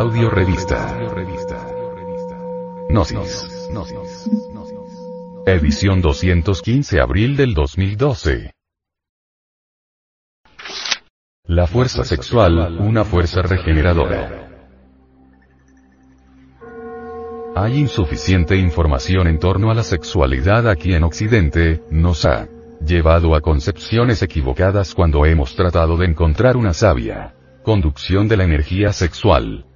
Audio Revista. Gnosis. Edición 215 abril del 2012. La fuerza sexual, una fuerza regeneradora. Hay insuficiente información en torno a la sexualidad aquí en Occidente, nos ha llevado a concepciones equivocadas cuando hemos tratado de encontrar una sabia conducción de la energía sexual.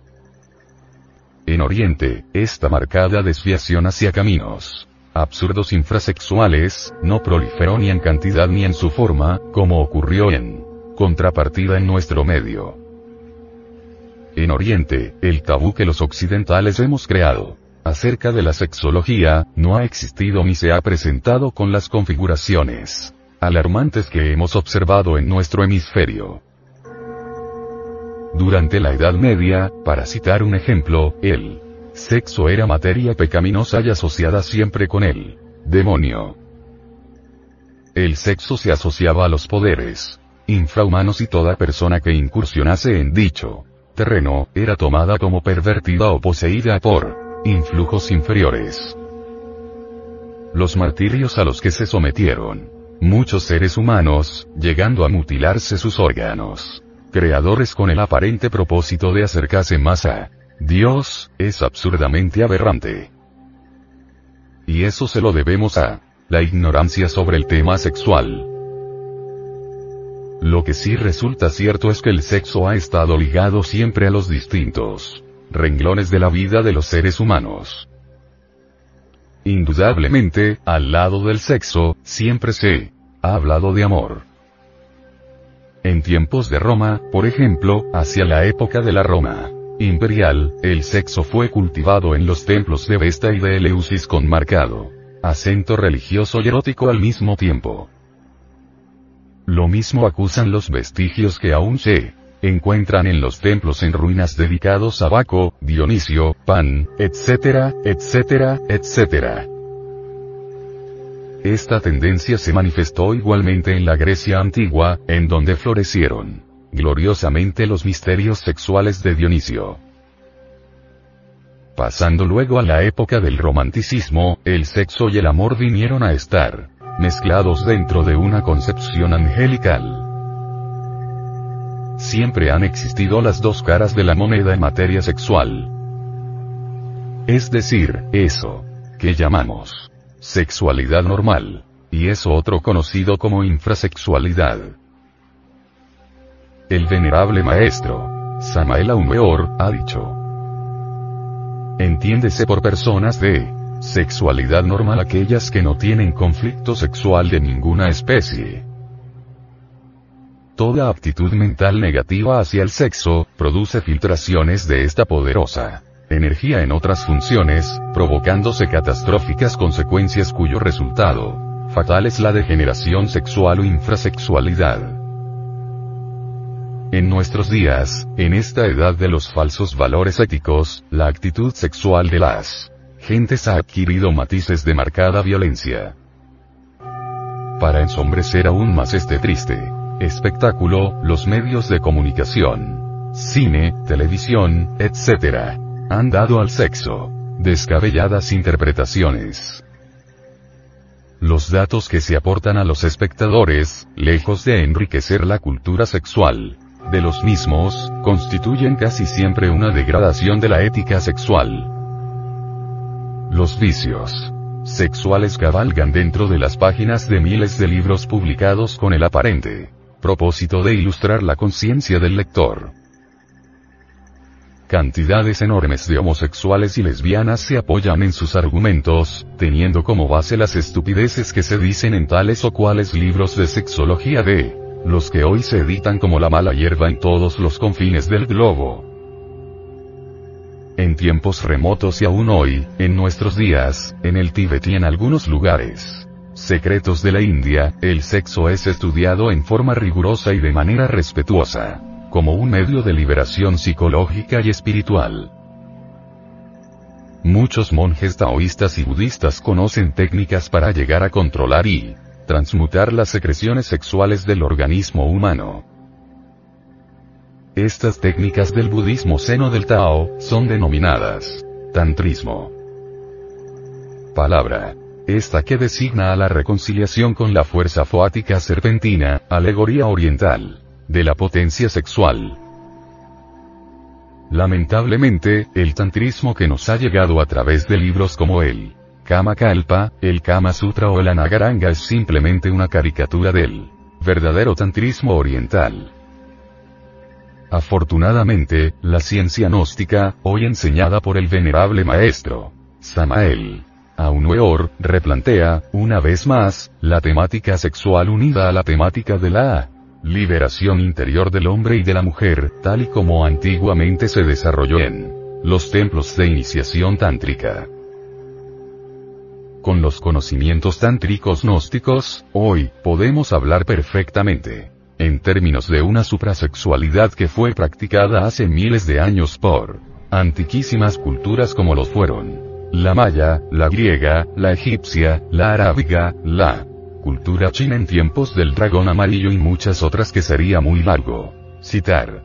En Oriente, esta marcada desviación hacia caminos absurdos infrasexuales, no proliferó ni en cantidad ni en su forma, como ocurrió en contrapartida en nuestro medio. En Oriente, el tabú que los occidentales hemos creado acerca de la sexología, no ha existido ni se ha presentado con las configuraciones alarmantes que hemos observado en nuestro hemisferio. Durante la Edad Media, para citar un ejemplo, el sexo era materia pecaminosa y asociada siempre con el demonio. El sexo se asociaba a los poderes infrahumanos y toda persona que incursionase en dicho terreno, era tomada como pervertida o poseída por influjos inferiores. Los martirios a los que se sometieron muchos seres humanos, llegando a mutilarse sus órganos creadores con el aparente propósito de acercarse más a Dios, es absurdamente aberrante. Y eso se lo debemos a la ignorancia sobre el tema sexual. Lo que sí resulta cierto es que el sexo ha estado ligado siempre a los distintos renglones de la vida de los seres humanos. Indudablemente, al lado del sexo, siempre se ha hablado de amor. En tiempos de Roma, por ejemplo, hacia la época de la Roma imperial, el sexo fue cultivado en los templos de Vesta y de Eleusis con marcado acento religioso y erótico al mismo tiempo. Lo mismo acusan los vestigios que aún se encuentran en los templos en ruinas dedicados a Baco, Dionisio, Pan, etcétera, etcétera, etcétera. Esta tendencia se manifestó igualmente en la Grecia antigua, en donde florecieron gloriosamente los misterios sexuales de Dionisio. Pasando luego a la época del romanticismo, el sexo y el amor vinieron a estar mezclados dentro de una concepción angelical. Siempre han existido las dos caras de la moneda en materia sexual. Es decir, eso que llamamos sexualidad normal. Y eso otro conocido como infrasexualidad. El venerable maestro, Samael Aumeor, ha dicho. Entiéndese por personas de sexualidad normal aquellas que no tienen conflicto sexual de ninguna especie. Toda aptitud mental negativa hacia el sexo, produce filtraciones de esta poderosa energía en otras funciones, provocándose catastróficas consecuencias cuyo resultado fatal es la degeneración sexual o infrasexualidad. En nuestros días, en esta edad de los falsos valores éticos, la actitud sexual de las gentes ha adquirido matices de marcada violencia. Para ensombrecer aún más este triste espectáculo, los medios de comunicación, cine, televisión, etc., han dado al sexo descabelladas interpretaciones. Los datos que se aportan a los espectadores, lejos de enriquecer la cultura sexual de los mismos, constituyen casi siempre una degradación de la ética sexual. Los vicios sexuales cabalgan dentro de las páginas de miles de libros publicados con el aparente propósito de ilustrar la conciencia del lector. Cantidades enormes de homosexuales y lesbianas se apoyan en sus argumentos, teniendo como base las estupideces que se dicen en tales o cuales libros de sexología de los que hoy se editan como la mala hierba en todos los confines del globo. En tiempos remotos y aún hoy, en nuestros días, en el Tíbet y en algunos lugares secretos de la India, el sexo es estudiado en forma rigurosa y de manera respetuosa como un medio de liberación psicológica y espiritual. Muchos monjes taoístas y budistas conocen técnicas para llegar a controlar y transmutar las secreciones sexuales del organismo humano. Estas técnicas del budismo seno del Tao, son denominadas tantrismo. Palabra. Esta que designa a la reconciliación con la fuerza foática serpentina, alegoría oriental, de la potencia sexual. Lamentablemente, el tantrismo que nos ha llegado a través de libros como el Kama Kalpa, el Kama Sutra o el Anagaranga es simplemente una caricatura del verdadero tantrismo oriental. Afortunadamente, la ciencia gnóstica, hoy enseñada por el venerable maestro, Samael, Aunueor, replantea, una vez más, la temática sexual unida a la temática de la liberación interior del hombre y de la mujer, tal y como antiguamente se desarrolló en los templos de iniciación tántrica. Con los conocimientos tántricos gnósticos, hoy, podemos hablar perfectamente en términos de una suprasexualidad que fue practicada hace miles de años por antiquísimas culturas como los fueron la maya, la griega, la egipcia, la arábiga, la cultura china en tiempos del dragón amarillo y muchas otras que sería muy largo citar.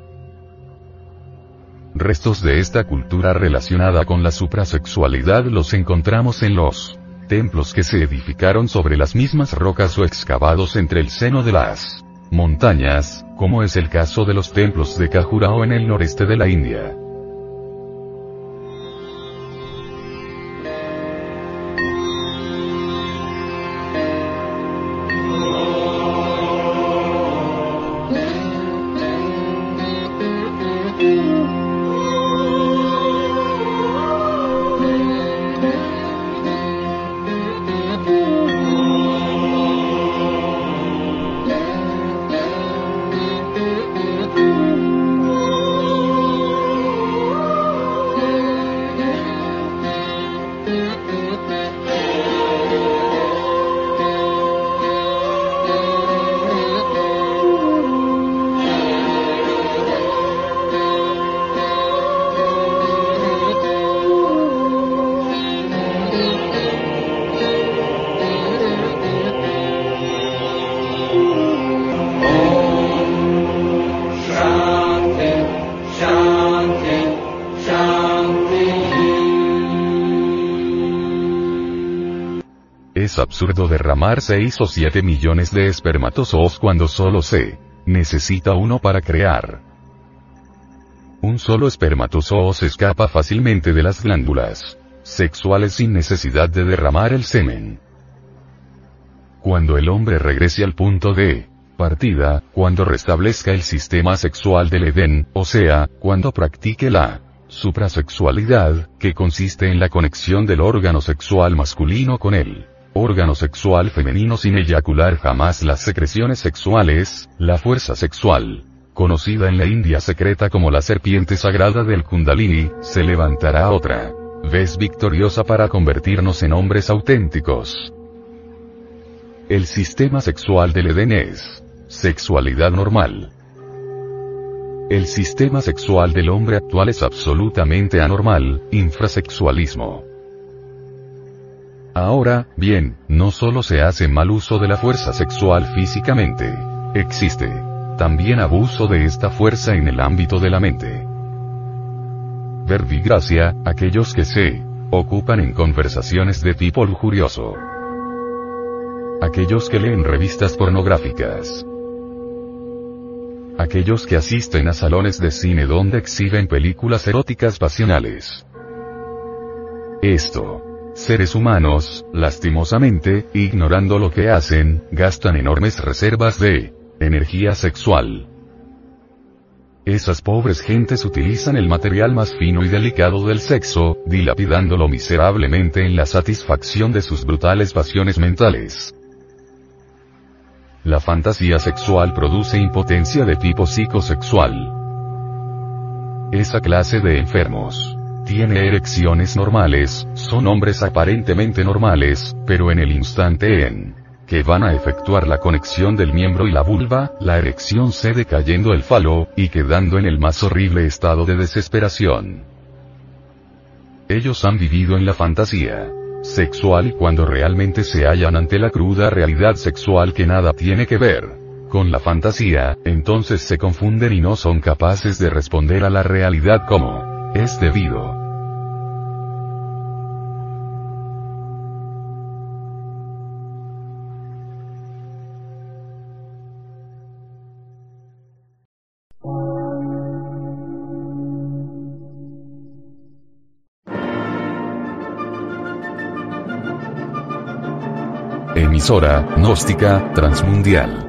Restos de esta cultura relacionada con la suprasexualidad los encontramos en los templos que se edificaron sobre las mismas rocas o excavados entre el seno de las montañas, como es el caso de los templos de Khajuraho en el noreste de la India. Absurdo derramar 6 o 7 millones de espermatozoos cuando solo se necesita uno para crear. Un solo espermatozoo escapa fácilmente de las glándulas sexuales sin necesidad de derramar el semen. Cuando el hombre regrese al punto de partida, cuando restablezca el sistema sexual del Edén, o sea, cuando practique la suprasexualidad, que consiste en la conexión del órgano sexual masculino con él órgano sexual femenino sin eyacular jamás las secreciones sexuales, la fuerza sexual, conocida en la India secreta como la serpiente sagrada del Kundalini, se levantará otra vez victoriosa para convertirnos en hombres auténticos. El sistema sexual del Edén es sexualidad normal. El sistema sexual del hombre actual es absolutamente anormal, infrasexualismo. Ahora, bien, no solo se hace mal uso de la fuerza sexual físicamente. Existe también abuso de esta fuerza en el ámbito de la mente. Verbigracia, aquellos que se ocupan en conversaciones de tipo lujurioso. Aquellos que leen revistas pornográficas. Aquellos que asisten a salones de cine donde exhiben películas eróticas pasionales. Esto seres humanos, lastimosamente, ignorando lo que hacen, gastan enormes reservas de energía sexual. Esas pobres gentes utilizan el material más fino y delicado del sexo, dilapidándolo miserablemente en la satisfacción de sus brutales pasiones mentales. La fantasía sexual produce impotencia de tipo psicosexual. Esa clase de enfermos tiene erecciones normales, son hombres aparentemente normales, pero en el instante en que van a efectuar la conexión del miembro y la vulva, la erección cede cayendo el falo, y quedando en el más horrible estado de desesperación. Ellos han vivido en la fantasía sexual y cuando realmente se hallan ante la cruda realidad sexual que nada tiene que ver con la fantasía, entonces se confunden y no son capaces de responder a la realidad como es debido. Emisora, gnóstica, transmundial.